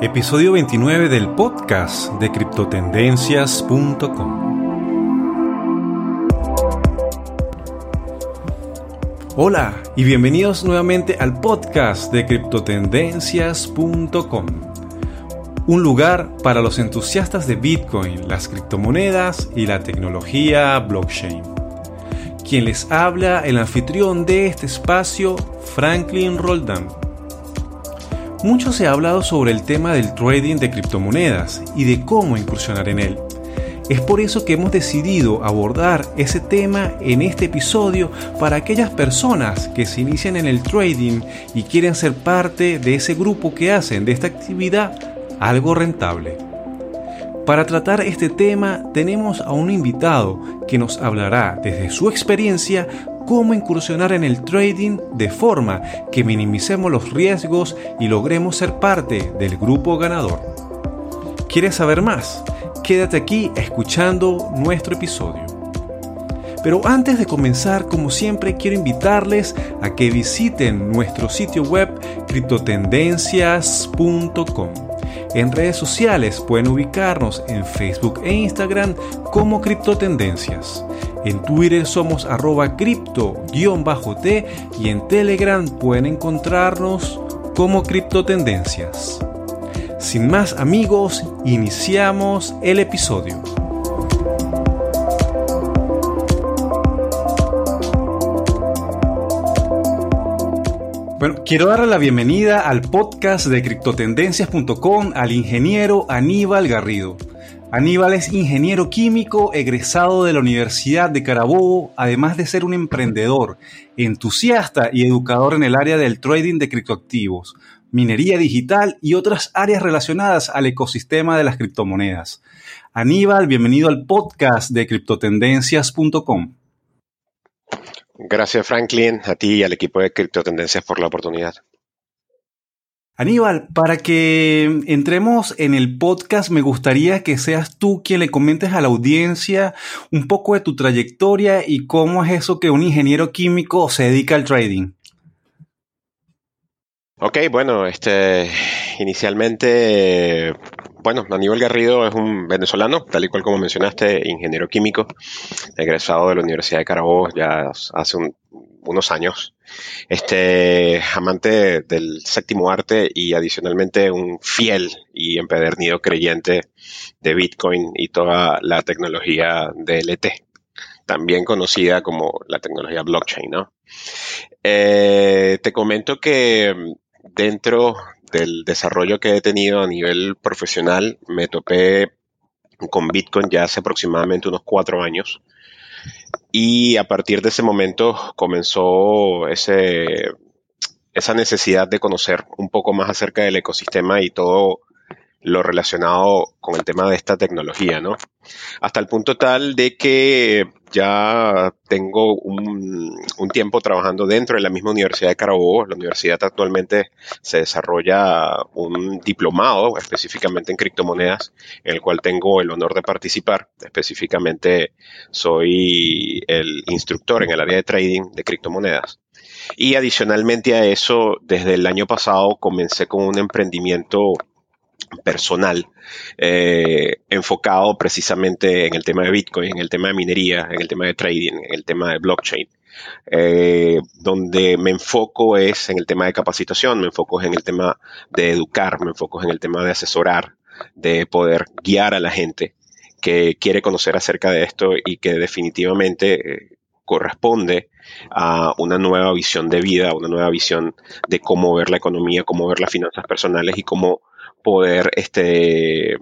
Episodio 29 del podcast de criptotendencias.com. Hola y bienvenidos nuevamente al podcast de criptotendencias.com. Un lugar para los entusiastas de Bitcoin, las criptomonedas y la tecnología blockchain. Quien les habla, el anfitrión de este espacio, Franklin Roldán. Mucho se ha hablado sobre el tema del trading de criptomonedas y de cómo incursionar en él. Es por eso que hemos decidido abordar ese tema en este episodio para aquellas personas que se inician en el trading y quieren ser parte de ese grupo que hacen de esta actividad algo rentable. Para tratar este tema tenemos a un invitado que nos hablará desde su experiencia cómo incursionar en el trading de forma que minimicemos los riesgos y logremos ser parte del grupo ganador. ¿Quieres saber más? Quédate aquí escuchando nuestro episodio. Pero antes de comenzar, como siempre, quiero invitarles a que visiten nuestro sitio web criptotendencias.com en redes sociales pueden ubicarnos en Facebook e Instagram como Criptotendencias. En Twitter somos arroba cripto-t y en Telegram pueden encontrarnos como Criptotendencias. Sin más amigos, iniciamos el episodio. Bueno, quiero darle la bienvenida al podcast de criptotendencias.com al ingeniero Aníbal Garrido. Aníbal es ingeniero químico egresado de la Universidad de Carabobo, además de ser un emprendedor, entusiasta y educador en el área del trading de criptoactivos, minería digital y otras áreas relacionadas al ecosistema de las criptomonedas. Aníbal, bienvenido al podcast de criptotendencias.com. Gracias Franklin, a ti y al equipo de Criptotendencias por la oportunidad. Aníbal, para que entremos en el podcast, me gustaría que seas tú quien le comentes a la audiencia un poco de tu trayectoria y cómo es eso que un ingeniero químico se dedica al trading. Ok, bueno, este, inicialmente bueno, Aníbal Garrido es un venezolano, tal y cual como mencionaste, ingeniero químico, egresado de la Universidad de Carabobo ya hace unos años. Este amante del séptimo arte y adicionalmente un fiel y empedernido creyente de Bitcoin y toda la tecnología DLT, también conocida como la tecnología blockchain, ¿no? Eh, te comento que dentro del desarrollo que he tenido a nivel profesional, me topé con Bitcoin ya hace aproximadamente unos cuatro años. Y a partir de ese momento comenzó ese, esa necesidad de conocer un poco más acerca del ecosistema y todo lo relacionado con el tema de esta tecnología, ¿no? Hasta el punto tal de que ya tengo un, tiempo trabajando dentro de la misma Universidad de Carabobo. La universidad actualmente se desarrolla un diplomado específicamente en criptomonedas, en el cual tengo el honor de participar. Específicamente soy el instructor en el área de trading de criptomonedas. Y adicionalmente a eso, desde el año pasado comencé con un emprendimiento personal eh, enfocado precisamente en el tema de Bitcoin, en el tema de minería, en el tema de trading, en el tema de blockchain. Eh, donde me enfoco es en el tema de capacitación, me enfoco en el tema de educar, me enfoco en el tema de asesorar, de poder guiar a la gente que quiere conocer acerca de esto y que definitivamente eh, corresponde a una nueva visión de vida, una nueva visión de cómo ver la economía, cómo ver las finanzas personales y cómo poder este,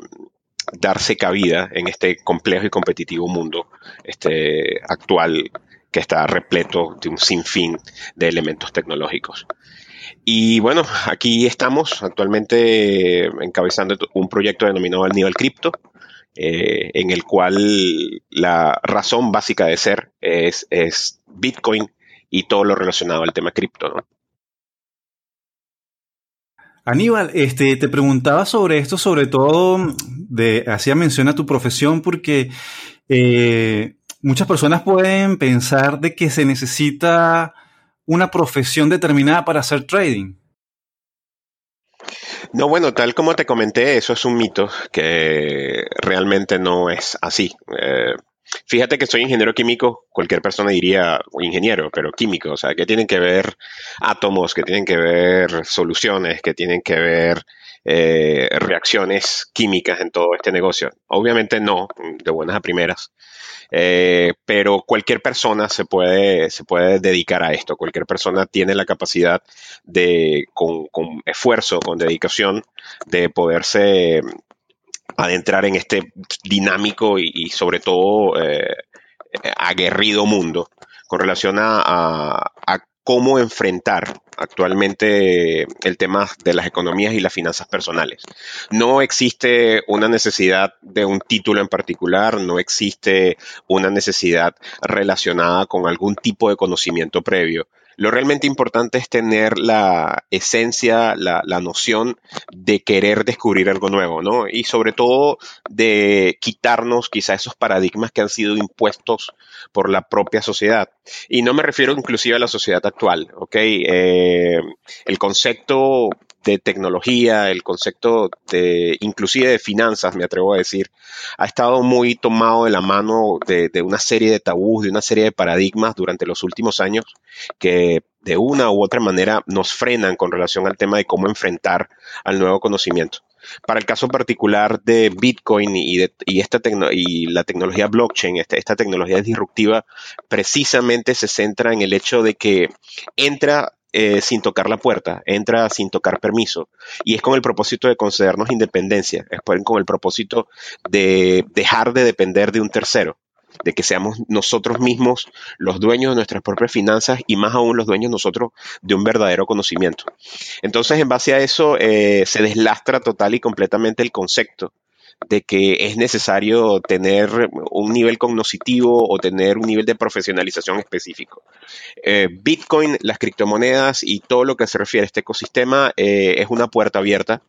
darse cabida en este complejo y competitivo mundo este, actual que está repleto de un sinfín de elementos tecnológicos. Y bueno, aquí estamos actualmente encabezando un proyecto denominado el nivel cripto, eh, en el cual la razón básica de ser es, Bitcoin y todo lo relacionado al tema cripto. Aníbal, este, te preguntaba sobre esto, sobre todo, de, hacía mención a tu profesión, porque eh, muchas personas pueden pensar de que se necesita una profesión determinada para hacer trading. No, bueno, tal como te comenté, eso es un mito que realmente no es así. Eh, fíjate que soy ingeniero químico, cualquier persona diría ingeniero, pero químico, o sea, que tienen que ver átomos, que tienen que ver soluciones, que tienen que ver eh, reacciones químicas en todo este negocio. Obviamente no, de buenas a primeras. Eh, pero cualquier persona se puede, se puede dedicar a esto, cualquier persona tiene la capacidad de, con, esfuerzo, con dedicación, de poderse adentrar en este dinámico y, sobre todo eh, aguerrido mundo con relación a, cómo enfrentar actualmente el tema de las economías y las finanzas personales. No existe una necesidad de un título en particular, no existe una necesidad relacionada con algún tipo de conocimiento previo. Lo realmente importante es tener la esencia, la, noción de querer descubrir algo nuevo, ¿no? Y sobre todo de quitarnos quizá esos paradigmas que han sido impuestos por la propia sociedad. Y no me refiero inclusive a la sociedad actual, ¿ok? Eh, el concepto de tecnología, el concepto de inclusive de finanzas, me atrevo a decir, ha estado muy tomado de la mano de, una serie de tabús, de una serie de paradigmas durante los últimos años que de una u otra manera nos frenan con relación al tema de cómo enfrentar al nuevo conocimiento. Para el caso particular de Bitcoin y, esta y la tecnología blockchain, esta tecnología disruptiva, precisamente se centra en el hecho de que entra eh, sin tocar la puerta, entra sin tocar permiso. Y es con el propósito de concedernos independencia, es con el propósito de dejar de depender de un tercero, de que seamos nosotros mismos los dueños de nuestras propias finanzas y más aún los dueños nosotros de un verdadero conocimiento. Entonces, en base a eso, eh, se deslastra total y completamente el concepto de que es necesario tener un nivel cognoscitivo o tener un nivel de profesionalización específico. Eh, Bitcoin, las criptomonedas y todo lo que se refiere a este ecosistema eh, es una puerta abierta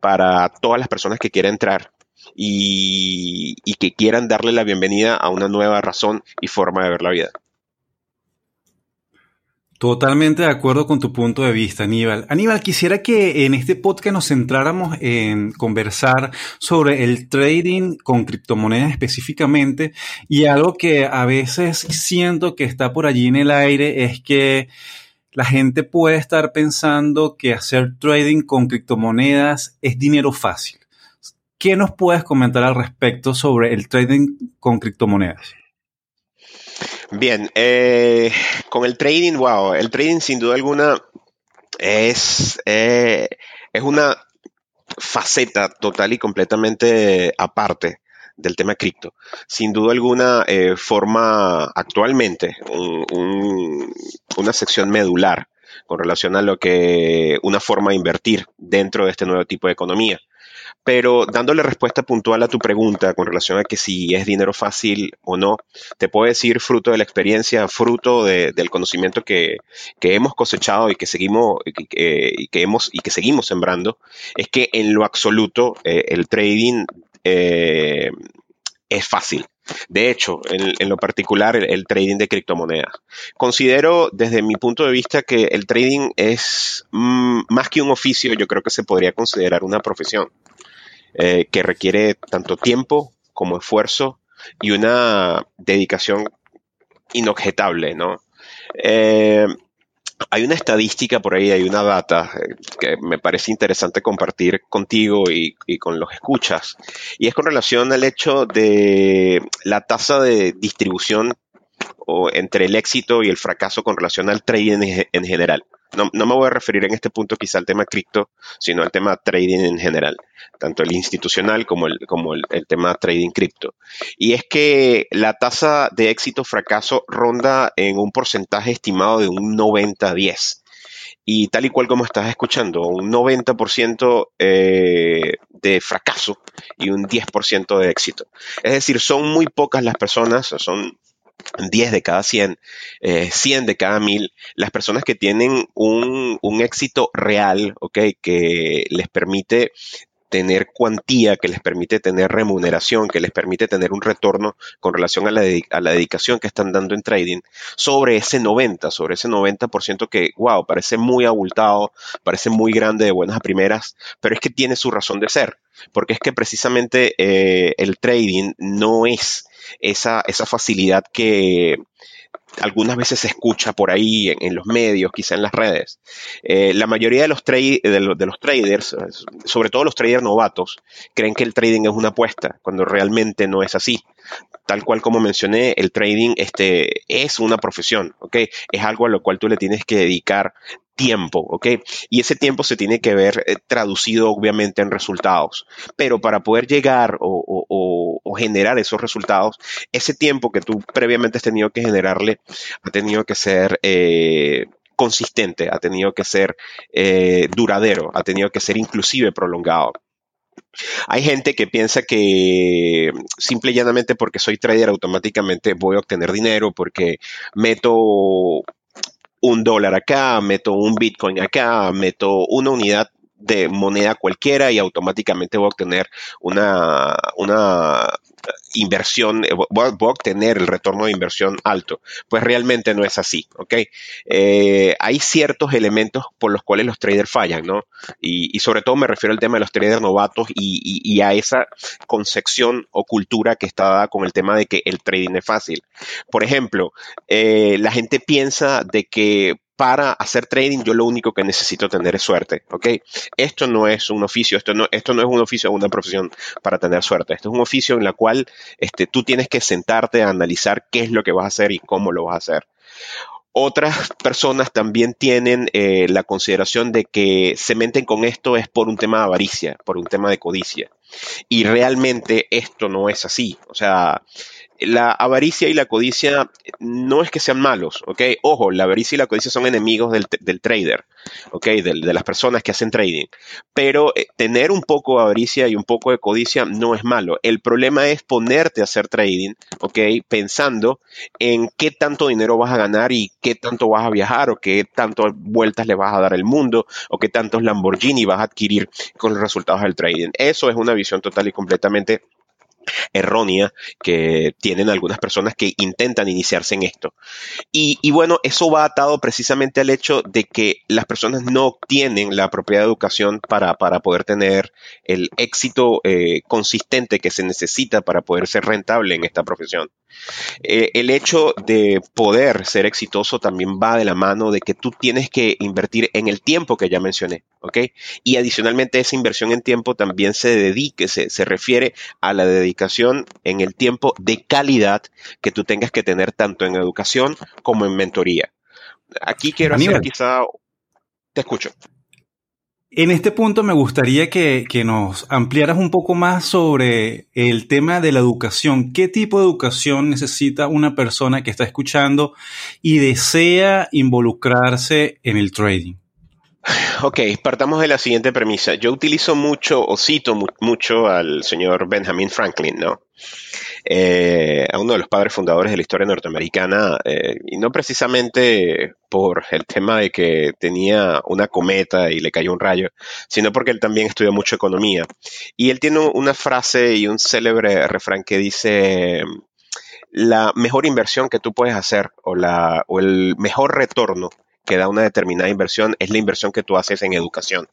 para todas las personas que quieran entrar y que quieran darle la bienvenida a una nueva razón y forma de ver la vida. Totalmente de acuerdo con tu punto de vista, Aníbal. Aníbal, quisiera que en este podcast nos centráramos en conversar sobre el trading con criptomonedas específicamente y algo que a veces siento que está por allí en el aire es que la gente puede estar pensando que hacer trading con criptomonedas es dinero fácil. ¿Qué nos puedes comentar al respecto sobre el trading con criptomonedas? Bien, eh, con el trading, wow, el trading sin duda alguna es, eh, es una faceta total y completamente aparte del tema cripto. Sin duda alguna eh, forma actualmente una sección medular con relación a lo que una forma de invertir dentro de este nuevo tipo de economía. Pero dándole respuesta puntual a tu pregunta con relación a que si es dinero fácil o no, te puedo decir fruto de la experiencia, fruto del conocimiento que, hemos cosechado y que seguimos y que, hemos y que seguimos sembrando, es que en lo absoluto eh, el trading eh, es fácil. De hecho, en, lo particular, el, trading de criptomonedas. Considero desde mi punto de vista que el trading es mm, más que un oficio, yo creo que se podría considerar una profesión. Eh, que requiere tanto tiempo como esfuerzo y una dedicación inobjetable, ¿no? Eh, hay una estadística por ahí, hay una data eh, que me parece interesante compartir contigo y, y, con los escuchas, y es con relación al hecho de la tasa de distribución o entre el éxito y el fracaso con relación al trading en general no, me voy a referir en este punto quizá al tema cripto, sino al tema trading en general, tanto el institucional como el, como el, tema trading cripto. Y es que la tasa de éxito fracaso ronda en un porcentaje estimado de un 90-10. Y tal y cual como estás escuchando, un 90% eh, de fracaso y un 10% de éxito. Es decir, son muy pocas las personas, son 10 de cada 100, 100 eh, de cada 1000, las personas que tienen un, éxito real, ¿ok? Que les permite tener cuantía, que les permite tener remuneración, que les permite tener un retorno con relación a la, a la dedicación que están dando en trading, sobre ese 90, sobre ese 90% que, wow, parece muy abultado, parece muy grande de buenas a primeras, pero es que tiene su razón de ser, porque es que precisamente eh, el trading no es esa, esa facilidad que algunas veces se escucha por ahí en, los medios, quizá en las redes. Eh, la mayoría de los, los traders, sobre todo los traders novatos, creen que el trading es una apuesta, cuando realmente no es así tal cual como mencioné, el trading este, es una profesión, ¿ok? Es algo a lo cual tú le tienes que dedicar tiempo, ¿ok? Y ese tiempo se tiene que ver eh, traducido obviamente en resultados. Pero para poder llegar o, generar esos resultados, ese tiempo que tú previamente has tenido que generarle ha tenido que ser... Eh, consistente, ha tenido que ser eh, duradero, ha tenido que ser inclusive prolongado. Hay gente que piensa que simple y llanamente porque soy trader automáticamente voy a obtener dinero porque meto un dólar acá, meto un Bitcoin acá, meto una unidad de moneda cualquiera y automáticamente voy a obtener una, una inversión, eh, voy a, obtener el retorno de inversión alto. Pues realmente no es así, ¿ok? Eh, hay ciertos elementos por los cuales los traders fallan, ¿no? Y, sobre todo me refiero al tema de los traders novatos y, a esa concepción o cultura que está dada con el tema de que el trading es fácil. Por ejemplo, eh, la gente piensa de que para hacer trading yo lo único que necesito tener es suerte, ¿ok? Esto no es un oficio, esto no, esto no es un oficio o una profesión para tener suerte. Esto es un oficio en la cual este, tú tienes que sentarte a analizar qué es lo que vas a hacer y cómo lo vas a hacer. Otras personas también tienen eh, la consideración de que se meten con esto es por un tema de avaricia, por un tema de codicia. Y realmente esto no es así. O sea, la avaricia y la codicia no es que sean malos, ¿ok? Ojo, la avaricia y la codicia son enemigos del, trader, ¿ok? De, las personas que hacen trading. Pero eh, tener un poco de avaricia y un poco de codicia no es malo. El problema es ponerte a hacer trading, ¿ok? Pensando en qué tanto dinero vas a ganar y qué tanto vas a viajar o qué tantas vueltas le vas a dar al mundo o qué tantos Lamborghini vas a adquirir con los resultados del trading. Eso es una visión total y completamente errónea que tienen algunas personas que intentan iniciarse en esto. Y, bueno, eso va atado precisamente al hecho de que las personas no obtienen la apropiada educación para, poder tener el éxito eh, consistente que se necesita para poder ser rentable en esta profesión. Eh, el hecho de poder ser exitoso también va de la mano de que tú tienes que invertir en el tiempo que ya mencioné, ¿ok? Y adicionalmente esa inversión en tiempo también se dedique, se, se refiere a la dedicación en el tiempo de calidad que tú tengas que tener tanto en educación como en mentoría. Aquí quiero hacer quizá... Te escucho. En este punto me gustaría que, nos ampliaras un poco más sobre el tema de la educación. ¿Qué tipo de educación necesita una persona que está escuchando y desea involucrarse en el trading? Ok, partamos de la siguiente premisa. Yo utilizo mucho o cito mucho al señor Benjamin Franklin, ¿no? Eh, a uno de los padres fundadores de la historia norteamericana, eh, y no precisamente por el tema de que tenía una cometa y le cayó un rayo, sino porque él también estudió mucho economía. Y él tiene una frase y un célebre refrán que dice, la mejor inversión que tú puedes hacer o, la, o el mejor retorno que da una determinada inversión es la inversión que tú haces en educación.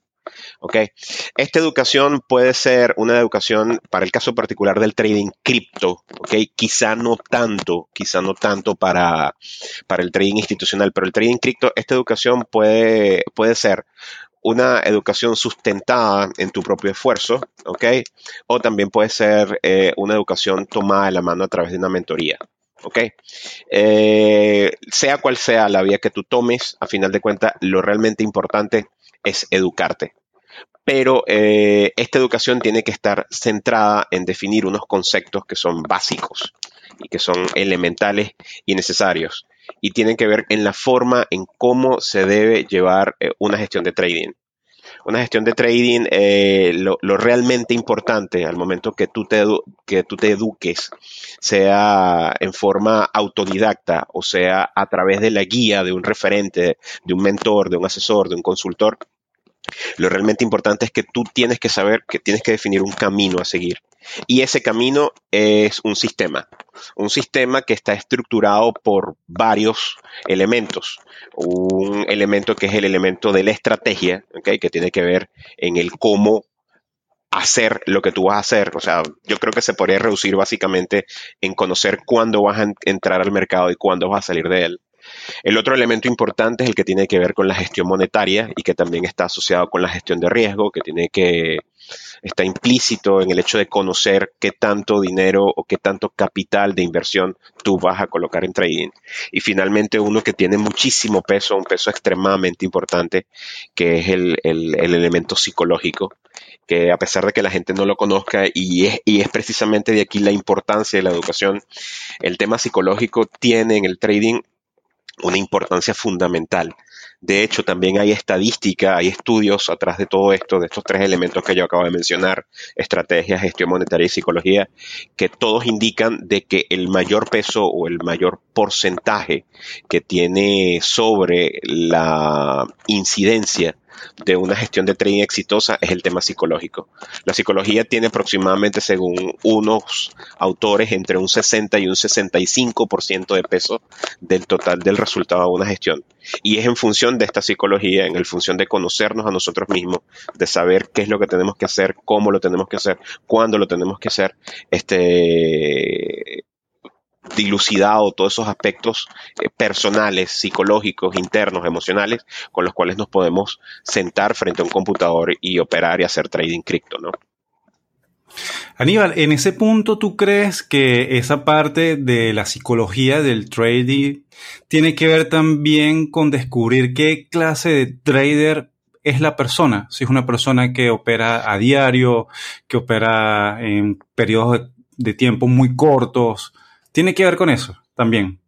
¿ok? Esta educación puede ser una educación, para el caso particular del trading cripto, ¿ok? Quizá no tanto, quizá no tanto para, para el trading institucional, pero el trading cripto, esta educación puede, puede ser una educación sustentada en tu propio esfuerzo, ¿ok? O también puede ser eh, una educación tomada de la mano a través de una mentoría. ¿Ok? Eh, sea cual sea la vía que tú tomes, a final de cuentas, lo realmente importante es educarte. Pero eh, esta educación tiene que estar centrada en definir unos conceptos que son básicos y que son elementales y necesarios. Y tienen que ver en la forma en cómo se debe llevar eh, una gestión de trading. Una gestión de trading, eh, lo, realmente importante al momento que tú, te, que tú te eduques, sea en forma autodidacta o sea a través de la guía de un referente, de un mentor, de un asesor, de un consultor, Lo realmente importante es que tú tienes que saber que tienes que definir un camino a seguir. Y ese camino es un sistema, un sistema que está estructurado por varios elementos. Un elemento que es el elemento de la estrategia, que tiene que ver en el cómo hacer lo que tú vas a hacer. O sea, yo creo que se podría reducir básicamente en conocer cuándo vas a entrar al mercado y cuándo vas a salir de él. El otro elemento importante es el que tiene que ver con la gestión monetaria y que también está asociado con la gestión de riesgo, que tiene que está implícito en el hecho de conocer qué tanto dinero o qué tanto capital de inversión tú vas a colocar en trading. Y finalmente uno que tiene muchísimo peso, un peso extremadamente importante, que es el, elemento psicológico, que a pesar de que la gente no lo conozca y es, y es precisamente de aquí la importancia de la educación, el tema psicológico tiene en el trading una importancia fundamental. De hecho, también hay estadística, hay estudios atrás de todo esto, de estos tres elementos que yo acabo de mencionar, estrategia, gestión monetaria y psicología, que todos indican de que el mayor peso o el mayor porcentaje que tiene sobre la incidencia de una gestión de trading exitosa es el tema psicológico. La psicología tiene aproximadamente, según unos autores, entre un 60 y un 65% de peso del total del resultado de una gestión. Y es en función de esta psicología, en el función de conocernos a nosotros mismos, de saber qué es lo que tenemos que hacer, cómo lo tenemos que hacer, cuándo lo tenemos que hacer, este, dilucidado todos esos aspectos eh, personales, psicológicos, internos, emocionales, con los cuales nos podemos sentar frente a un computador y operar y hacer trading cripto, ¿no? Aníbal, en ese punto, ¿tú crees que esa parte de la psicología del trading tiene que ver también con descubrir qué clase de trader es la persona? Si es una persona que opera a diario, que opera en periodos de tiempo muy cortos, ¿Tiene que ver con eso también?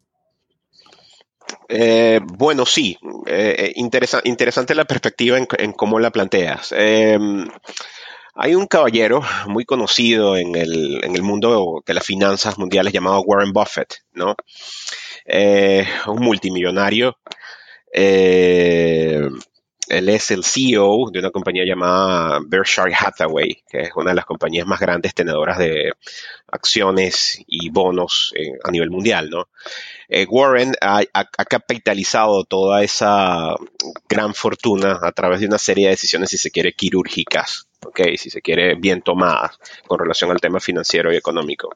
Eh, bueno, sí. Eh, eh, interesante la perspectiva en, cómo la planteas. Em, hay un caballero muy conocido en el, en el, mundo de las finanzas mundiales llamado Warren Buffett, ¿no? un multimillonario. Él es el CEO de una compañía llamada Berkshire Hathaway, que es una de las compañías más grandes tenedoras de acciones y bonos eh, a nivel mundial, ¿no? Eh, Warren ha, capitalizado toda esa gran fortuna a través de una serie de decisiones, si se quiere, quirúrgicas, ¿ok? Si se quiere, bien tomadas con relación al tema financiero y económico.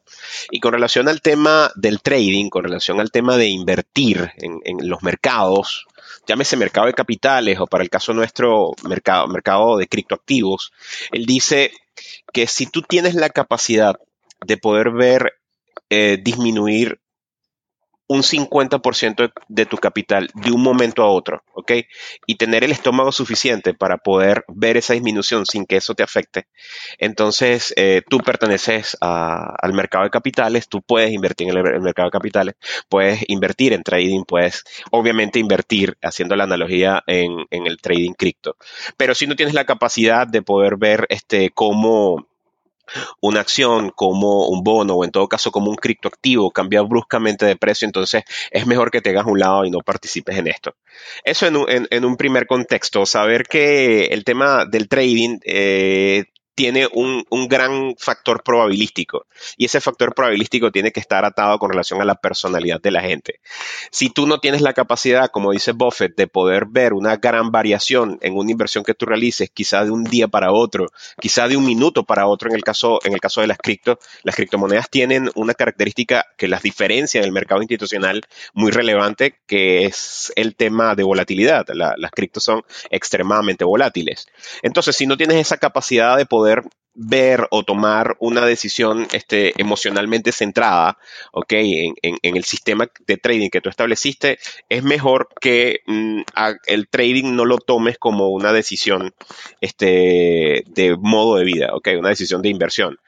Y con relación al tema del trading, con relación al tema de invertir en, en los mercados, llámese mercado de capitales o para el caso nuestro, mercado, mercado de criptoactivos, él dice que si tú tienes la capacidad de poder ver eh, disminuir un 50% de tu capital de un momento a otro, ¿ok? Y tener el estómago suficiente para poder ver esa disminución sin que eso te afecte. Entonces, eh, tú perteneces al mercado de capitales, tú puedes invertir en el, mercado de capitales, puedes invertir en trading, puedes obviamente invertir, haciendo la analogía en, en el trading cripto. Pero si no tienes la capacidad de poder ver este, cómo una acción como un bono o en todo caso como un criptoactivo cambia bruscamente de precio, entonces es mejor que te hagas un lado y no participes en esto. Eso en un, en, un primer contexto, saber que el tema del trading eh, tiene un, gran factor probabilístico y ese factor probabilístico tiene que estar atado con relación a la personalidad de la gente. Si tú no tienes la capacidad, como dice Buffett, de poder ver una gran variación en una inversión que tú realices, quizá de un día para otro, quizá de un minuto para otro en el caso, en el caso de las cripto, las criptomonedas tienen una característica que las diferencia del mercado institucional muy relevante, que es el tema de volatilidad. las criptos son extremadamente volátiles. Entonces, si no tienes esa capacidad de poder poder ver o tomar una decisión este, emocionalmente centrada, ¿ok? En, el sistema de trading que tú estableciste, es mejor que mm, el trading no lo tomes como una decisión este, de modo de vida, ¿ok? Una decisión de inversión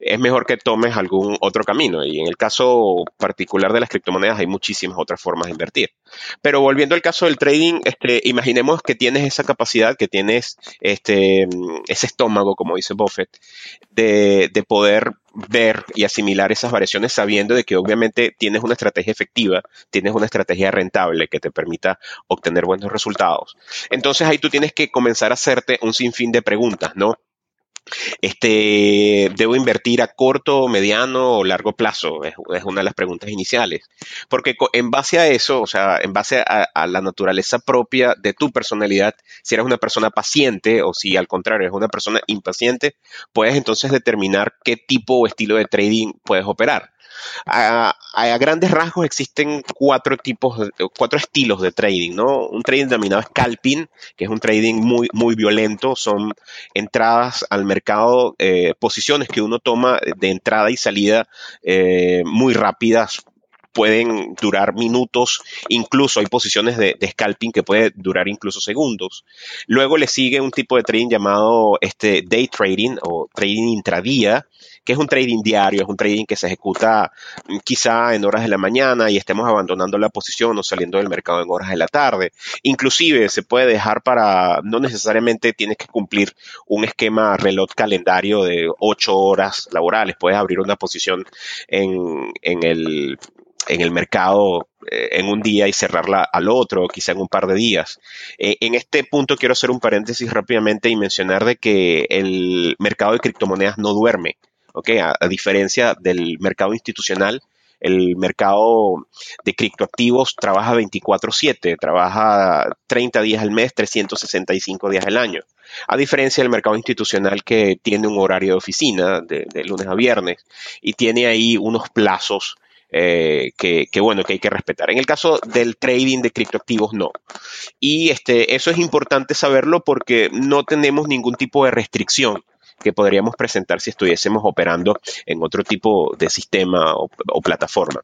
es mejor que tomes algún otro camino. Y en el caso particular de las criptomonedas hay muchísimas otras formas de invertir. Pero volviendo al caso del trading, este, imaginemos que tienes esa capacidad, que tienes este, ese estómago, como dice Buffett, de, poder ver y asimilar esas variaciones sabiendo de que obviamente tienes una estrategia efectiva, tienes una estrategia rentable que te permita obtener buenos resultados. Entonces ahí tú tienes que comenzar a hacerte un sinfín de preguntas, ¿no? Este, ¿Debo invertir a corto, mediano o largo plazo? Es, una de las preguntas iniciales. Porque en base a eso, o sea, en base a, la naturaleza propia de tu personalidad, si eres una persona paciente o si al contrario eres una persona impaciente, puedes entonces determinar qué tipo o estilo de trading puedes operar. A, grandes rasgos existen cuatro tipos, cuatro estilos de trading, ¿no? Un trading denominado scalping, que es un trading muy, muy violento, son entradas al mercado, eh, posiciones que uno toma de entrada y salida eh, muy rápidas, pueden durar minutos, incluso hay posiciones de, scalping que puede durar incluso segundos. Luego le sigue un tipo de trading llamado este day trading o trading intradía, que es un trading diario, es un trading que se ejecuta mm, quizá en horas de la mañana y estemos abandonando la posición o saliendo del mercado en horas de la tarde. Inclusive se puede dejar para, no necesariamente tienes que cumplir un esquema reloj calendario de ocho horas laborales, puedes abrir una posición en, el en el mercado eh, en un día y cerrarla al otro, quizá en un par de días. Eh, en este punto quiero hacer un paréntesis rápidamente y mencionar de que el mercado de criptomonedas no duerme. A, diferencia del mercado institucional, el mercado de criptoactivos trabaja 24/7, trabaja 30 días al mes, 365 días al año. A diferencia del mercado institucional que tiene un horario de oficina de, lunes a viernes y tiene ahí unos plazos eh, que, bueno, que hay que respetar. En el caso del trading de criptoactivos, no. Y este, eso es importante saberlo porque no tenemos ningún tipo de restricción que podríamos presentar si estuviésemos operando en otro tipo de sistema o, plataforma.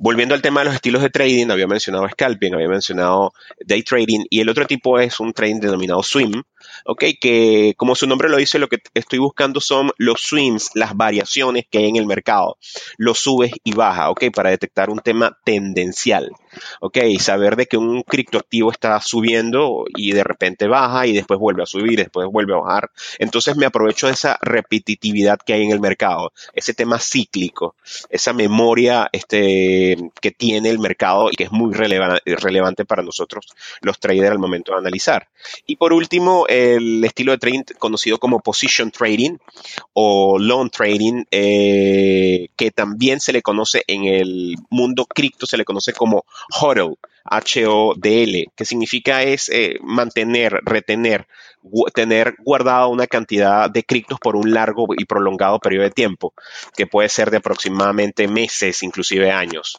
Volviendo al tema de los estilos de trading, había mencionado scalping, había mencionado day trading y el otro tipo es un trading denominado swim, ¿ok? Que como su nombre lo dice, lo que estoy buscando son los swims, las variaciones que hay en el mercado, los subes y bajas, ¿ok? Para detectar un tema tendencial, ¿ok? Y saber de que un criptoactivo está subiendo y de repente baja y después vuelve a subir, después vuelve a bajar. Entonces me aprovecho de esa repetitividad que hay en el mercado, ese tema cíclico, esa memoria este, que tiene el mercado y que es muy relevante para nosotros los traders al momento de analizar. Y por último, el estilo de trading conocido como position trading o long trading, eh, que también se le conoce en el mundo cripto, se le conoce como HODL, H-O-D-L, que significa es eh, mantener, retener, tener guardada una cantidad de criptos por un largo y prolongado periodo de tiempo, que puede ser de aproximadamente meses, inclusive años.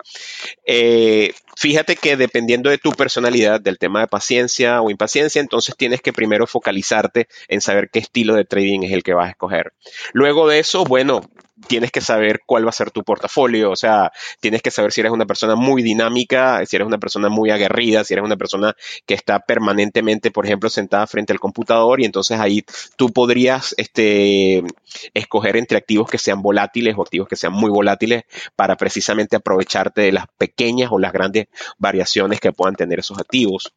Eh, fíjate que dependiendo de tu personalidad, del tema de paciencia o impaciencia, entonces tienes que primero focalizarte en saber qué estilo de trading es el que vas a escoger. Luego de eso, bueno, tienes que saber cuál va a ser tu portafolio, o sea, tienes que saber si eres una persona muy dinámica, si eres una persona muy aguerrida, si eres una persona que está permanentemente, por ejemplo, sentada frente al computador y entonces ahí tú podrías este, escoger entre activos que sean volátiles o activos que sean muy volátiles para precisamente aprovecharte de las pequeñas o las grandes variaciones que puedan tener esos activos.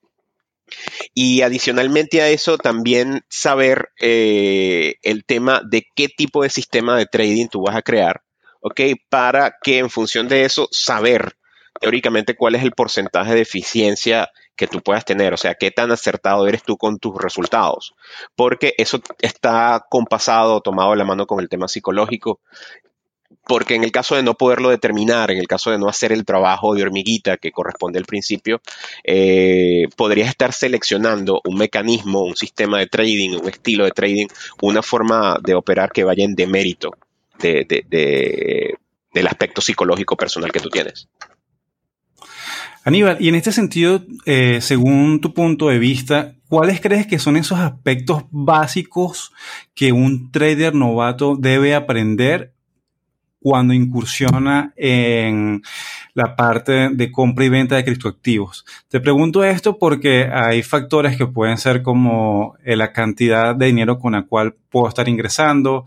Y adicionalmente a eso, también saber eh, el tema de qué tipo de sistema de trading tú vas a crear, ¿ok? Para que en función de eso, saber teóricamente cuál es el porcentaje de eficiencia que tú puedas tener, o sea, qué tan acertado eres tú con tus resultados, porque eso está compasado, tomado de la mano con el tema psicológico porque en el caso de no poderlo determinar, en el caso de no hacer el trabajo de hormiguita que corresponde al principio, eh, podrías estar seleccionando un mecanismo, un sistema de trading, un estilo de trading, una forma de operar que vaya en demérito del aspecto psicológico personal que tú tienes. Aníbal, y en este sentido, eh, según tu punto de vista, ¿cuáles crees que son esos aspectos básicos que un trader novato debe aprender cuando incursiona en la parte de compra y venta de criptoactivos. Te pregunto esto porque hay factores que pueden ser como eh, la cantidad de dinero con la cual puedo estar ingresando,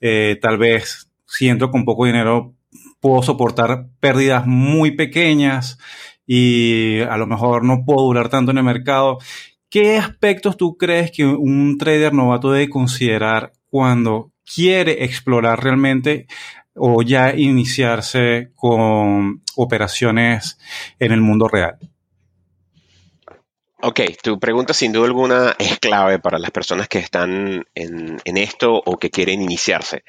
eh, tal vez si entro con poco dinero puedo soportar pérdidas muy pequeñas y a lo mejor no puedo durar tanto en el mercado. ¿Qué aspectos tú crees que un trader novato debe considerar cuando quiere explorar realmente o ya iniciarse con operaciones en el mundo real? Ok, tu pregunta sin duda alguna es clave para las personas que están en, esto o que quieren iniciarse.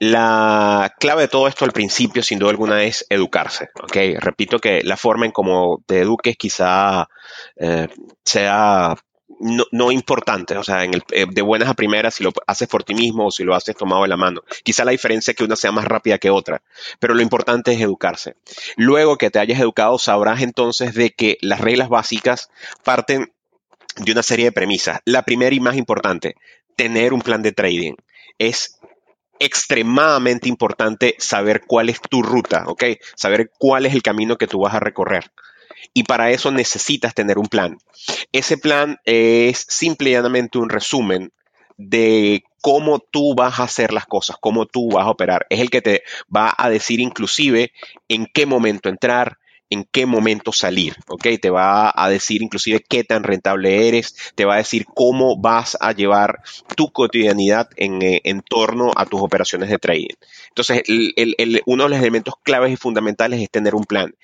La clave de todo esto al principio sin duda alguna es educarse. Ok, repito que la forma en cómo te eduques quizá eh, sea no, no, importante, o sea, en el, eh, de buenas a primeras, si lo haces por ti mismo o si lo haces tomado de la mano. Quizá la diferencia es que una sea más rápida que otra, pero lo importante es educarse. Luego que te hayas educado, sabrás entonces de que las reglas básicas parten de una serie de premisas. La primera y más importante, tener un plan de trading. Es extremadamente importante saber cuál es tu ruta. Saber cuál es el camino que tú vas a recorrer y para eso necesitas tener un plan. Ese plan es simple y llanamente un resumen de cómo tú vas a hacer las cosas, cómo tú vas a operar. Es el que te va a decir inclusive en qué momento entrar, en qué momento salir, ¿ok? Te va a decir inclusive qué tan rentable eres, te va a decir cómo vas a llevar tu cotidianidad en, eh, torno a tus operaciones de trading. Entonces, uno de los elementos claves y fundamentales es tener un plan.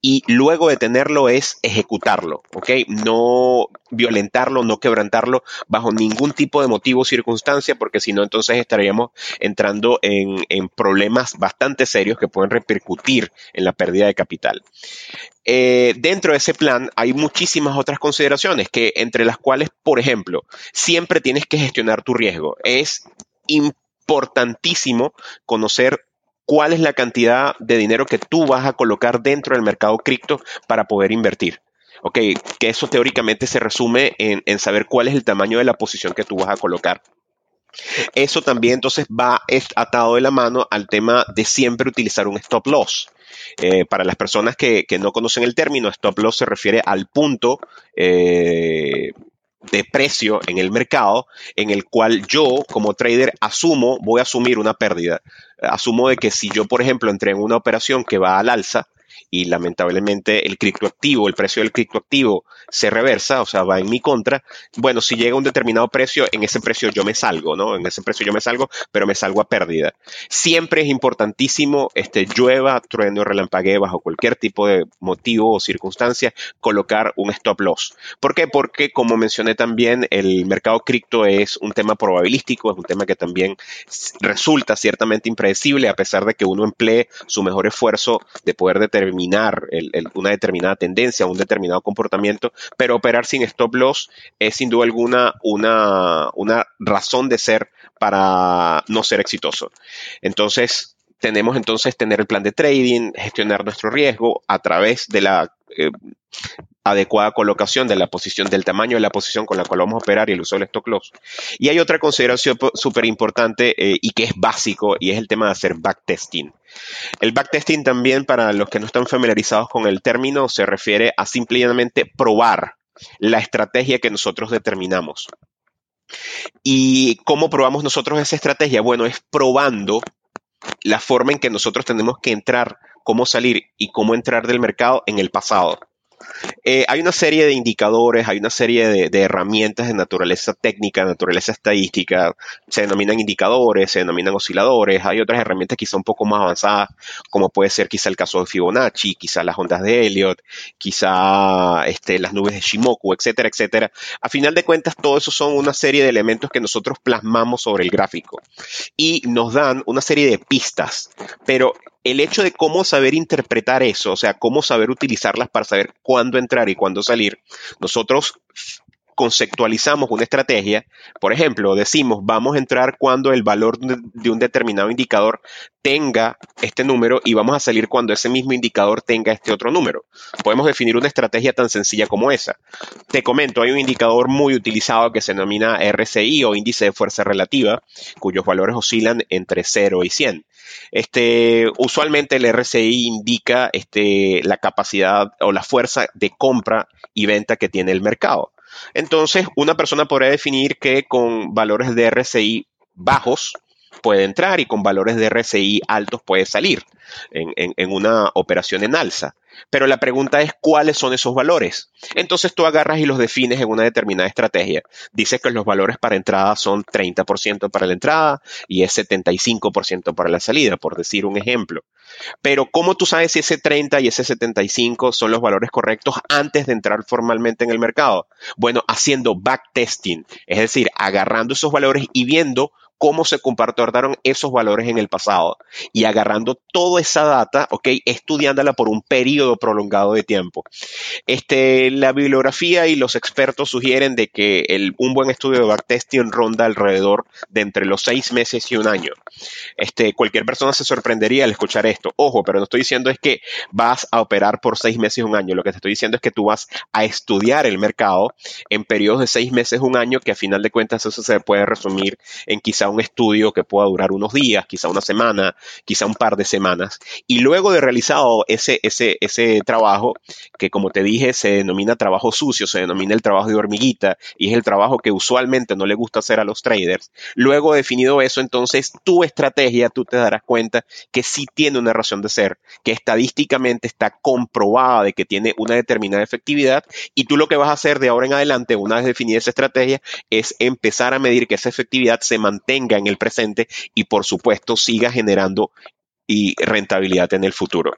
Y luego de tenerlo es ejecutarlo, ¿ok? No violentarlo, no quebrantarlo bajo ningún tipo de motivo o circunstancia, porque si no, entonces estaríamos entrando en, problemas bastante serios que pueden repercutir en la pérdida de capital. Eh, dentro de ese plan hay muchísimas otras consideraciones, que entre las cuales, por ejemplo, siempre tienes que gestionar tu riesgo. Es importantísimo conocer cuál es la cantidad de dinero que tú vas a colocar dentro del mercado cripto para poder invertir. Ok, que eso teóricamente se resume en, saber cuál es el tamaño de la posición que tú vas a colocar. Eso también entonces va atado de la mano al tema de siempre utilizar un stop loss. Eh, para las personas que, no conocen el término, stop loss se refiere al punto eh, de precio en el mercado en el cual yo como trader asumo, voy a asumir una pérdida. Asumo de que si yo, por ejemplo, entré en una operación que va al alza, y lamentablemente el criptoactivo, el precio del criptoactivo se reversa, o sea, va en mi contra, bueno, si llega un determinado precio, en ese precio yo me salgo, ¿no? En ese precio yo me salgo, pero me salgo a pérdida. Siempre es importantísimo, este, llueva, trueno, relampaguee, bajo cualquier tipo de motivo o circunstancia, colocar un stop loss. ¿Por qué? Porque, como mencioné también, el mercado cripto es un tema probabilístico, es un tema que también resulta ciertamente impredecible, a pesar de que uno emplee su mejor esfuerzo de poder determinar una determinada tendencia, un determinado comportamiento, pero operar sin stop loss es sin duda alguna una, una razón de ser para no ser exitoso. Entonces, tenemos entonces tener el plan de trading, gestionar nuestro riesgo a través de la eh, adecuada colocación de la posición, del tamaño de la posición con la cual vamos a operar y el uso del stock loss. Y hay otra consideración súper importante eh, y que es básico y es el tema de hacer backtesting. El backtesting también, para los que no están familiarizados con el término, se refiere a simplemente probar la estrategia que nosotros determinamos. ¿Y cómo probamos nosotros esa estrategia? Bueno, es probando la forma en que nosotros tenemos que entrar, cómo salir y cómo entrar del mercado en el pasado. Eh, hay una serie de indicadores, hay una serie de, herramientas de naturaleza técnica, naturaleza estadística, se denominan indicadores, se denominan osciladores, hay otras herramientas quizá un poco más avanzadas, como puede ser quizá el caso de Fibonacci, quizá las ondas de Elliot, quizá este, las nubes de Shimoku, etcétera, etcétera. A final de cuentas, todo eso son una serie de elementos que nosotros plasmamos sobre el gráfico y nos dan una serie de pistas, pero el hecho de cómo saber interpretar eso, o sea, cómo saber utilizarlas para saber cuándo entrar y cuándo salir, nosotros conceptualizamos una estrategia, por ejemplo, decimos vamos a entrar cuando el valor de un determinado indicador tenga este número y vamos a salir cuando ese mismo indicador tenga este otro número. Podemos definir una estrategia tan sencilla como esa. Te comento, hay un indicador muy utilizado que se denomina RCI o índice de fuerza relativa, cuyos valores oscilan entre 0 y 100. Este, usualmente el RCI indica este, la capacidad o la fuerza de compra y venta que tiene el mercado. Entonces, una persona podría definir que con valores de RCI bajos puede entrar y con valores de RCI altos puede salir en, una operación en alza. pero la pregunta es cuáles son esos valores. Entonces tú agarras y los defines en una determinada estrategia. Dices que los valores para entrada son 30% para la entrada y es 75% para la salida, por decir un ejemplo. Pero ¿cómo tú sabes si ese 30 y ese 75 son los valores correctos antes de entrar formalmente en el mercado? Bueno, haciendo backtesting, es decir, agarrando esos valores y viendo cómo se comportaron esos valores en el pasado y agarrando toda esa data, ok, estudiándola por un periodo prolongado de tiempo. Este, la bibliografía y los expertos sugieren de que un buen estudio de backtesting ronda alrededor de entre los seis meses y un año. Este, cualquier persona se sorprendería al escuchar esto. Ojo, pero no estoy diciendo es que vas a operar por seis meses y un año. Lo que te estoy diciendo es que tú vas a estudiar el mercado en periodos de seis meses, un año, que a final de cuentas eso se puede resumir en quizá un estudio que pueda durar unos días, quizá una semana, quizá un par de semanas. Y luego de realizado ese, ese, ese trabajo, que como te dije, se denomina trabajo sucio, se denomina el trabajo de hormiguita, y es el trabajo que usualmente no le gusta hacer a los traders. Luego definido eso, entonces tu estrategia, tú te darás cuenta que sí tiene una razón de ser, que estadísticamente está comprobada de que tiene una determinada efectividad, y tú lo que vas a hacer de ahora en adelante, una vez definida esa estrategia, es empezar a medir que esa efectividad se mantenga en el presente y por supuesto siga generando y rentabilidad en el futuro.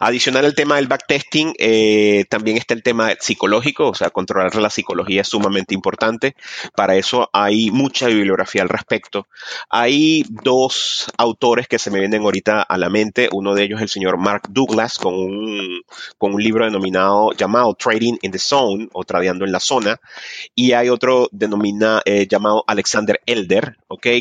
Adicional al tema del backtesting, eh, también está el tema psicológico, o sea, controlar la psicología es sumamente importante. Para eso hay mucha bibliografía al respecto. Hay dos autores que se me vienen ahorita a la mente. Uno de ellos es el señor Mark Douglas con un, con un libro denominado llamado Trading in the Zone o Tradeando en la Zona. Y hay otro denomina, eh, llamado Alexander Elder.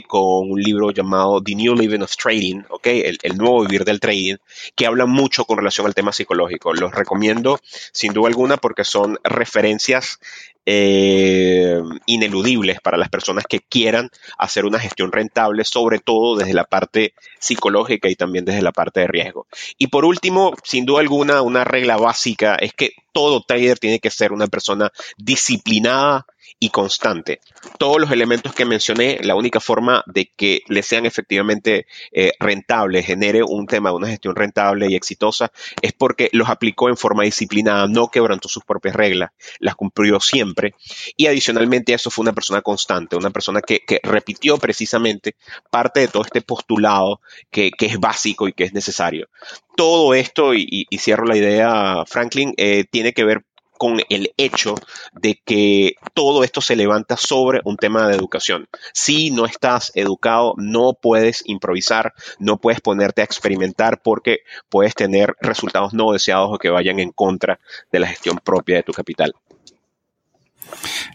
Con un libro llamado The New Living of Trading. El, el nuevo vivir del trading, que habla mucho con relación al tema psicológico. Los recomiendo sin duda alguna porque son referencias eh, ineludibles para las personas que quieran hacer una gestión rentable, sobre todo desde la parte psicológica y también desde la parte de riesgo. Y por último, sin duda alguna, una regla básica es que todo trader tiene que ser una persona disciplinada y constante. Todos los elementos que mencioné, la única forma de que le sean efectivamente eh, rentables, genere un tema, una gestión rentable y exitosa, es porque los aplicó en forma disciplinada, no quebrantó sus propias reglas, las cumplió siempre. Y adicionalmente eso fue una persona constante, una persona que, repitió precisamente parte de todo este postulado que, es básico y que es necesario. Todo esto, y, cierro la idea, Franklin, eh, tiene que ver con el hecho de que todo esto se levanta sobre un tema de educación. Si no estás educado, no puedes improvisar, no puedes ponerte a experimentar porque puedes tener resultados no deseados o que vayan en contra de la gestión propia de tu capital.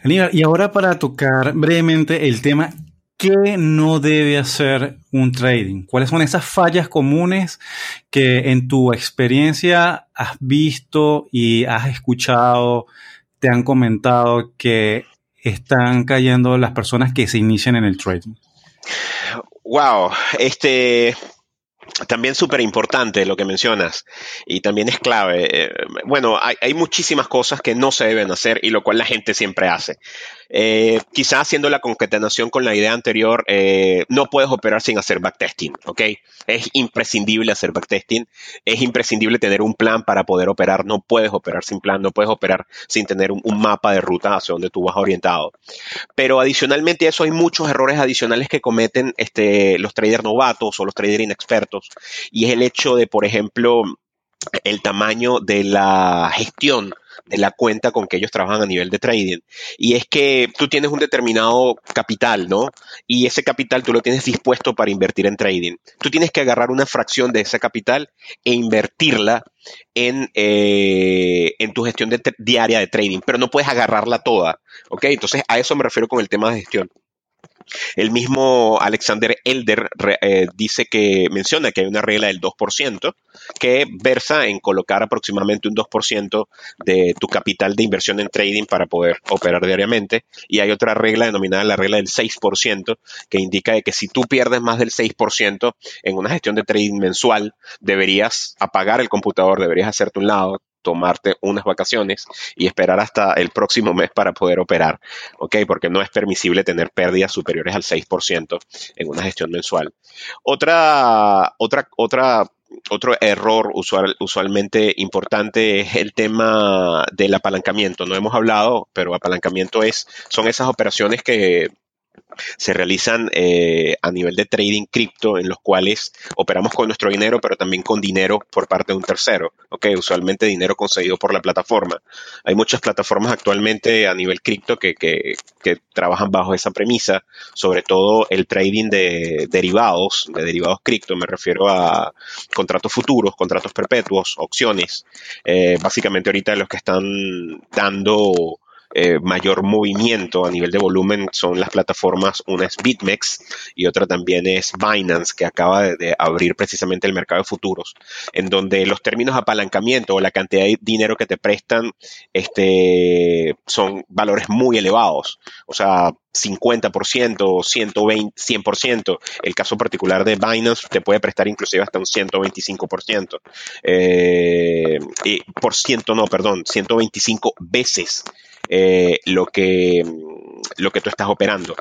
y ahora para tocar brevemente el tema ¿Qué no debe hacer un trading? ¿Cuáles son esas fallas comunes que en tu experiencia has visto y has escuchado, te han comentado que están cayendo las personas que se inician en el trading? Wow, este, también súper importante lo que mencionas y también es clave. Eh, bueno, hay, muchísimas cosas que no se deben hacer y lo cual la gente siempre hace. Eh, quizás haciendo la concatenación con la idea anterior, eh, no puedes operar sin hacer backtesting, ¿ok? Es imprescindible hacer backtesting, es imprescindible tener un plan para poder operar, no puedes operar sin plan, no puedes operar sin tener un, mapa de ruta hacia donde tú vas orientado. Pero adicionalmente a eso hay muchos errores adicionales que cometen este, los traders novatos o los traders inexpertos y es el hecho de, por ejemplo, el tamaño de la gestión de la cuenta con que ellos trabajan a nivel de trading. Y es que tú tienes un determinado capital, ¿no? Y ese capital tú lo tienes dispuesto para invertir en trading. Tú tienes que agarrar una fracción de ese capital e invertirla en, eh, en tu gestión diaria de trading, pero no puedes agarrarla toda, ¿ok? Entonces a eso me refiero con el tema de gestión. El mismo Alexander Elder eh, dice que menciona que hay una regla del 2% que versa en colocar aproximadamente un 2% de tu capital de inversión en trading para poder operar diariamente. Y hay otra regla denominada la regla del 6% que indica que si tú pierdes más del 6% en una gestión de trading mensual, deberías apagar el computador, deberías hacerte un lado, tomarte unas vacaciones y esperar hasta el próximo mes para poder operar, ¿ok? Porque no es permisible tener pérdidas superiores al 6% en una gestión mensual. Otra, otra, otra otro error usual, usualmente importante es el tema del apalancamiento. No hemos hablado, pero apalancamiento es, son esas operaciones que se realizan eh, a nivel de trading cripto en los cuales operamos con nuestro dinero, pero también con dinero por parte de un tercero, ¿ok? Usualmente dinero concedido por la plataforma. Hay muchas plataformas actualmente a nivel cripto que, que, que trabajan bajo esa premisa, sobre todo el trading de derivados, de derivados cripto, me refiero a contratos futuros, contratos perpetuos, opciones. Eh, básicamente ahorita los que están dando eh, mayor movimiento a nivel de volumen son las plataformas, una es BitMEX y otra también es Binance, que acaba de, abrir precisamente el mercado de futuros, en donde los términos de apalancamiento o la cantidad de dinero que te prestan este, son valores muy elevados. O sea, 50%, 120, 100%. El caso particular de Binance te puede prestar inclusive hasta un 125%. Eh, por ciento, no, perdón, 125 veces eh, lo, que, lo que tú estás operando.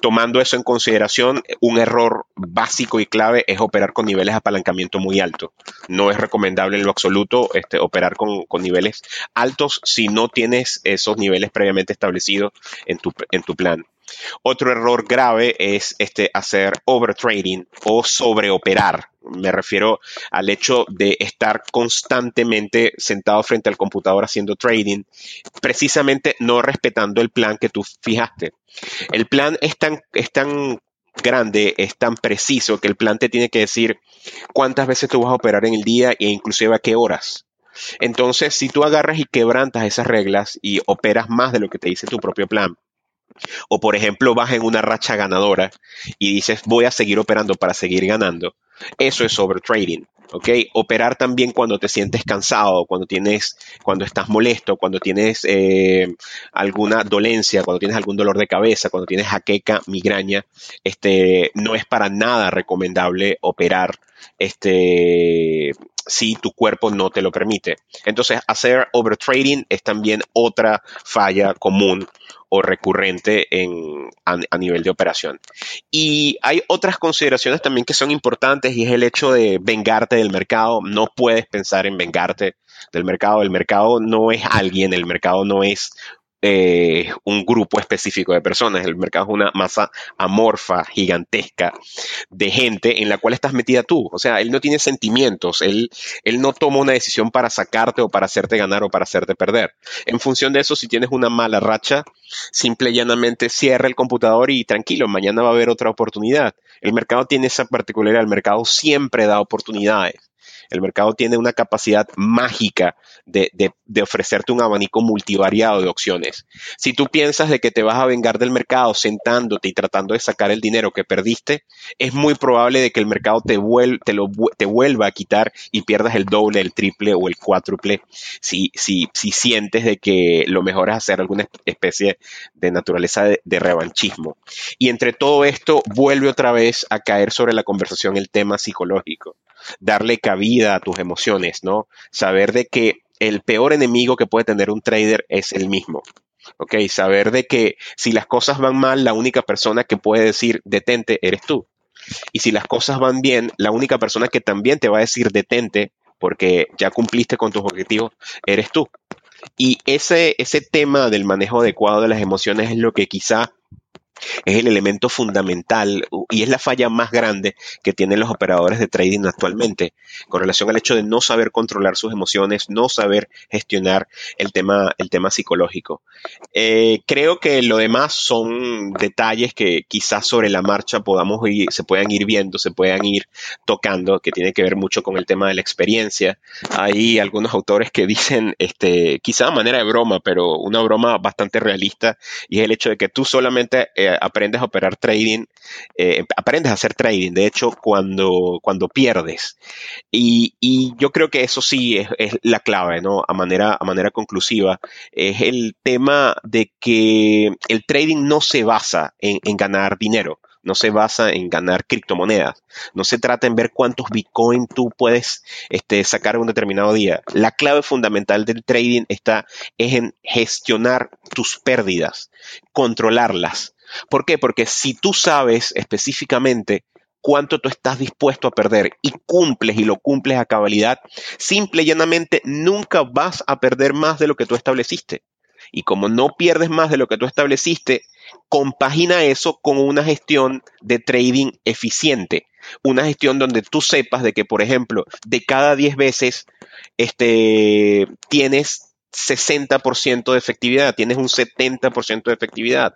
Tomando eso en consideración, un error básico y clave es operar con niveles de apalancamiento muy altos. No es recomendable en lo absoluto este, operar con, con, niveles altos si no tienes esos niveles previamente establecidos en tu, en tu plan. Otro error grave es este, hacer overtrading o sobreoperar. Me refiero al hecho de estar constantemente sentado frente al computador haciendo trading, precisamente no respetando el plan que tú fijaste. El plan es tan, es tan grande, es tan preciso que el plan te tiene que decir cuántas veces tú vas a operar en el día e inclusive a qué horas. Entonces, si tú agarras y quebrantas esas reglas y operas más de lo que te dice tu propio plan, o por ejemplo vas en una racha ganadora y dices voy a seguir operando para seguir ganando, eso es overtrading. ¿ok? Operar también cuando te sientes cansado, cuando tienes, cuando estás molesto, cuando tienes eh, alguna dolencia, cuando tienes algún dolor de cabeza, cuando tienes jaqueca, migraña, este, no es para nada recomendable operar, este, si tu cuerpo no te lo permite. Entonces, hacer overtrading es también otra falla común o recurrente en, a, nivel de operación. Y hay otras consideraciones también que son importantes y es el hecho de vengarte del mercado. No puedes pensar en vengarte del mercado. El mercado no es alguien, el mercado no es eh, un grupo específico de personas. El mercado es una masa amorfa, gigantesca de gente en la cual estás metida tú. O sea, él no tiene sentimientos, él, él no toma una decisión para sacarte o para hacerte ganar o para hacerte perder. En función de eso, si tienes una mala racha, simple y llanamente cierra el computador y tranquilo, mañana va a haber otra oportunidad. El mercado tiene esa particularidad, el mercado siempre da oportunidades. El mercado tiene una capacidad mágica de, ofrecerte un abanico multivariado de opciones. Si tú piensas de que te vas a vengar del mercado sentándote y tratando de sacar el dinero que perdiste, es muy probable de que el mercado te, vuelva a quitar y pierdas el doble, el triple o el cuádruple si sientes de que lo mejor es hacer alguna especie de naturaleza de, de revanchismo. Y entre todo esto vuelve otra vez a caer sobre la conversación el tema psicológico darle cabida a tus emociones, ¿no? Saber de que el peor enemigo que puede tener un trader es el mismo. ¿Ok? Saber de que si las cosas van mal, la única persona que puede decir detente eres tú. Y si las cosas van bien, la única persona que también te va a decir detente porque ya cumpliste con tus objetivos eres tú. Y ese, ese tema del manejo adecuado de las emociones es lo que quizá es el elemento fundamental y es la falla más grande que tienen los operadores de trading actualmente con relación al hecho de no saber controlar sus emociones, no saber gestionar el tema, el tema psicológico. Eh, creo que lo demás son detalles que quizás sobre la marcha podamos ir, se puedan ir viendo, se puedan ir tocando, que tiene que ver mucho con el tema de la experiencia. Hay algunos autores que dicen, este, quizá de manera de broma, pero una broma bastante realista, y es el hecho de que tú solamente eh, aprendes a operar trading, eh, aprendes a hacer trading, de hecho, cuando, cuando pierdes. Y, yo creo que eso sí es, la clave, ¿no? A manera, a manera conclusiva, es el tema de que el trading no se basa en, ganar dinero no se basa en ganar criptomonedas, no se trata en ver cuántos Bitcoin tú puedes este, sacar un determinado día. La clave fundamental del trading está es en gestionar tus pérdidas, controlarlas, ¿Por qué? Porque si tú sabes específicamente cuánto tú estás dispuesto a perder y cumples y lo cumples a cabalidad, simple y llanamente nunca vas a perder más de lo que tú estableciste. Y como no pierdes más de lo que tú estableciste, compagina eso con una gestión de trading eficiente. Una gestión donde tú sepas de que, por ejemplo, de cada 10 veces este, tienes 60% de efectividad, tienes un 70% de efectividad.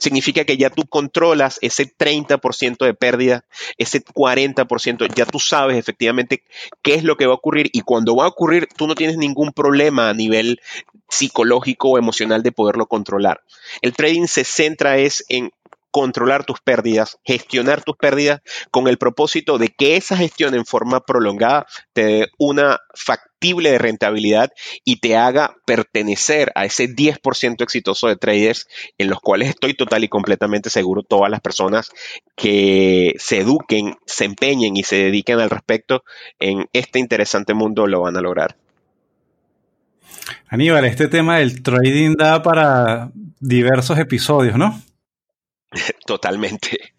Significa que ya tú controlas ese 30% de pérdida, ese 40%, ya tú sabes efectivamente qué es lo que va a ocurrir y cuando va a ocurrir tú no tienes ningún problema a nivel psicológico o emocional de poderlo controlar. El trading se centra es en controlar tus pérdidas, gestionar tus pérdidas con el propósito de que esa gestión en forma prolongada te dé una factible rentabilidad y te haga pertenecer a ese 10% exitoso de traders en los cuales estoy total y completamente seguro todas las personas que se eduquen, se empeñen y se dediquen al respecto en este interesante mundo lo van a lograr. Aníbal, este tema del trading da para diversos episodios, ¿no? Totalmente.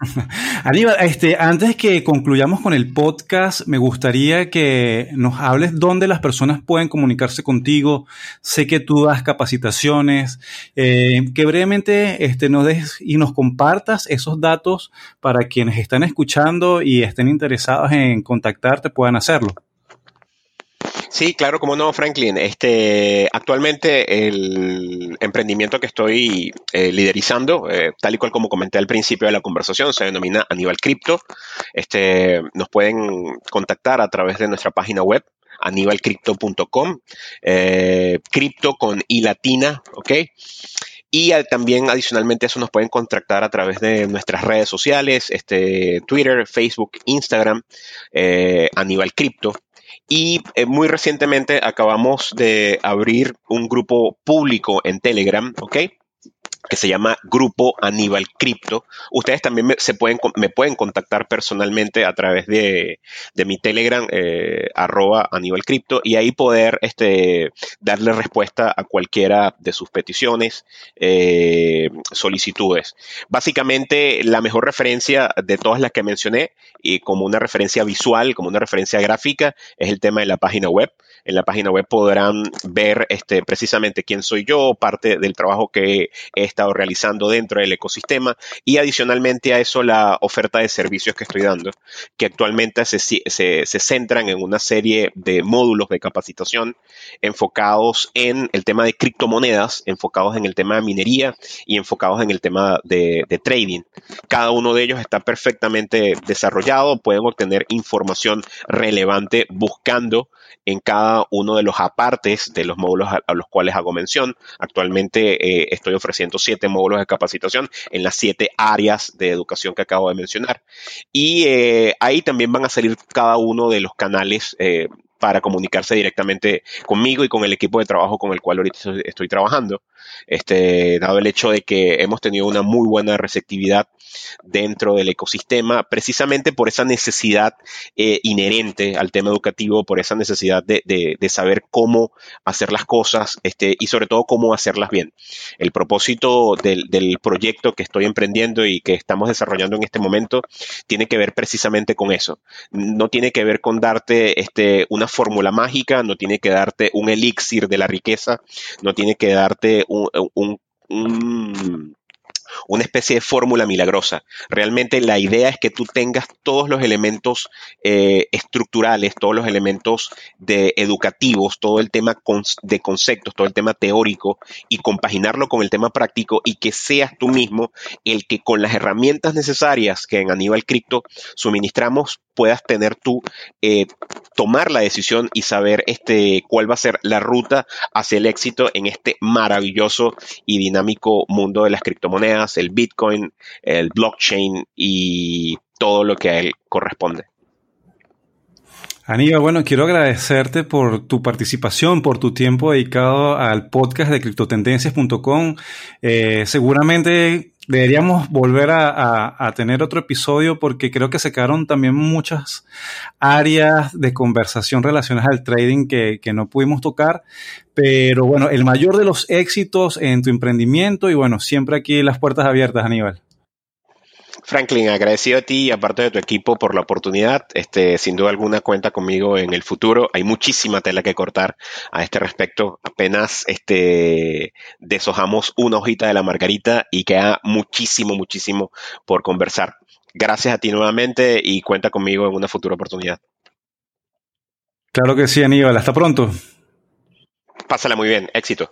Aníbal, este, antes que concluyamos con el podcast, me gustaría que nos hables dónde las personas pueden comunicarse contigo. Sé que tú das capacitaciones, eh, que brevemente este, nos des y nos compartas esos datos para quienes están escuchando y estén interesados en contactarte puedan hacerlo. Sí, claro, como no, Franklin. Este, actualmente el emprendimiento que estoy eh, liderizando, eh, tal y cual como comenté al principio de la conversación, se denomina Aníbal Cripto. Este, nos pueden contactar a través de nuestra página web, anibalcrypto.com, eh, cripto con i latina, ¿ok? Y también adicionalmente eso nos pueden contactar a través de nuestras redes sociales, este, Twitter, Facebook, Instagram, eh, Aníbal Cripto. Y eh, muy recientemente acabamos de abrir un grupo público en Telegram, ¿ok? Que se llama Grupo Aníbal Cripto. Ustedes también me, se pueden, me pueden contactar personalmente a través de, mi Telegram, eh, arroba Aníbal Cripto, y ahí poder este, darle respuesta a cualquiera de sus peticiones, eh, solicitudes. Básicamente, la mejor referencia de todas las que mencioné, y como una referencia visual, como una referencia gráfica, es el tema de la página web. En la página web podrán ver este, precisamente quién soy yo, parte del trabajo que he estado realizando dentro del ecosistema y adicionalmente a eso la oferta de servicios que estoy dando, que actualmente se, se, se centran en una serie de módulos de capacitación enfocados en el tema de criptomonedas, enfocados en el tema de minería y enfocados en el tema de, de trading. Cada uno de ellos está perfectamente desarrollado, pueden obtener información relevante buscando en cada uno de los apartes de los módulos a, los cuales hago mención. Actualmente eh, estoy ofreciendo siete módulos de capacitación en las siete áreas de educación que acabo de mencionar. Y eh, ahí también van a salir cada uno de los canales eh, para comunicarse directamente conmigo y con el equipo de trabajo con el cual ahorita estoy trabajando. Este, dado el hecho de que hemos tenido una muy buena receptividad dentro del ecosistema, precisamente por esa necesidad eh, inherente al tema educativo, por esa necesidad de, saber cómo hacer las cosas este, y sobre todo cómo hacerlas bien. El propósito del, proyecto que estoy emprendiendo y que estamos desarrollando en este momento tiene que ver precisamente con eso. No tiene que ver con darte este, una fórmula mágica, no tiene que darte un elixir de la riqueza, no tiene que darte un, una especie de fórmula milagrosa. Realmente la idea es que tú tengas todos los elementos eh, estructurales, todos los elementos de educativos, todo el tema de conceptos, todo el tema teórico y compaginarlo con el tema práctico y que seas tú mismo el que con las herramientas necesarias que en Aníbal Cripto suministramos puedas tener tú, eh, tomar la decisión y saber este, cuál va a ser la ruta hacia el éxito en este maravilloso y dinámico mundo de las criptomonedas, el Bitcoin, el blockchain y todo lo que a él corresponde. Aníbal, bueno, quiero agradecerte por tu participación, por tu tiempo dedicado al podcast de criptotendencias.com. Eh, seguramente deberíamos volver a, tener otro episodio porque creo que se quedaron también muchas áreas de conversación relacionadas al trading que, no pudimos tocar. Pero bueno, el mayor de los éxitos en tu emprendimiento y bueno, siempre aquí las puertas abiertas, Aníbal. Franklin, agradecido a ti y aparte de tu equipo por la oportunidad. Este, sin duda alguna cuenta conmigo en el futuro. Hay muchísima tela que cortar a este respecto. Apenas este, deshojamos una hojita de la margarita y queda muchísimo, muchísimo por conversar. Gracias a ti nuevamente y cuenta conmigo en una futura oportunidad. Claro que sí, Aníbal. Hasta pronto. Pásala muy bien. Éxito.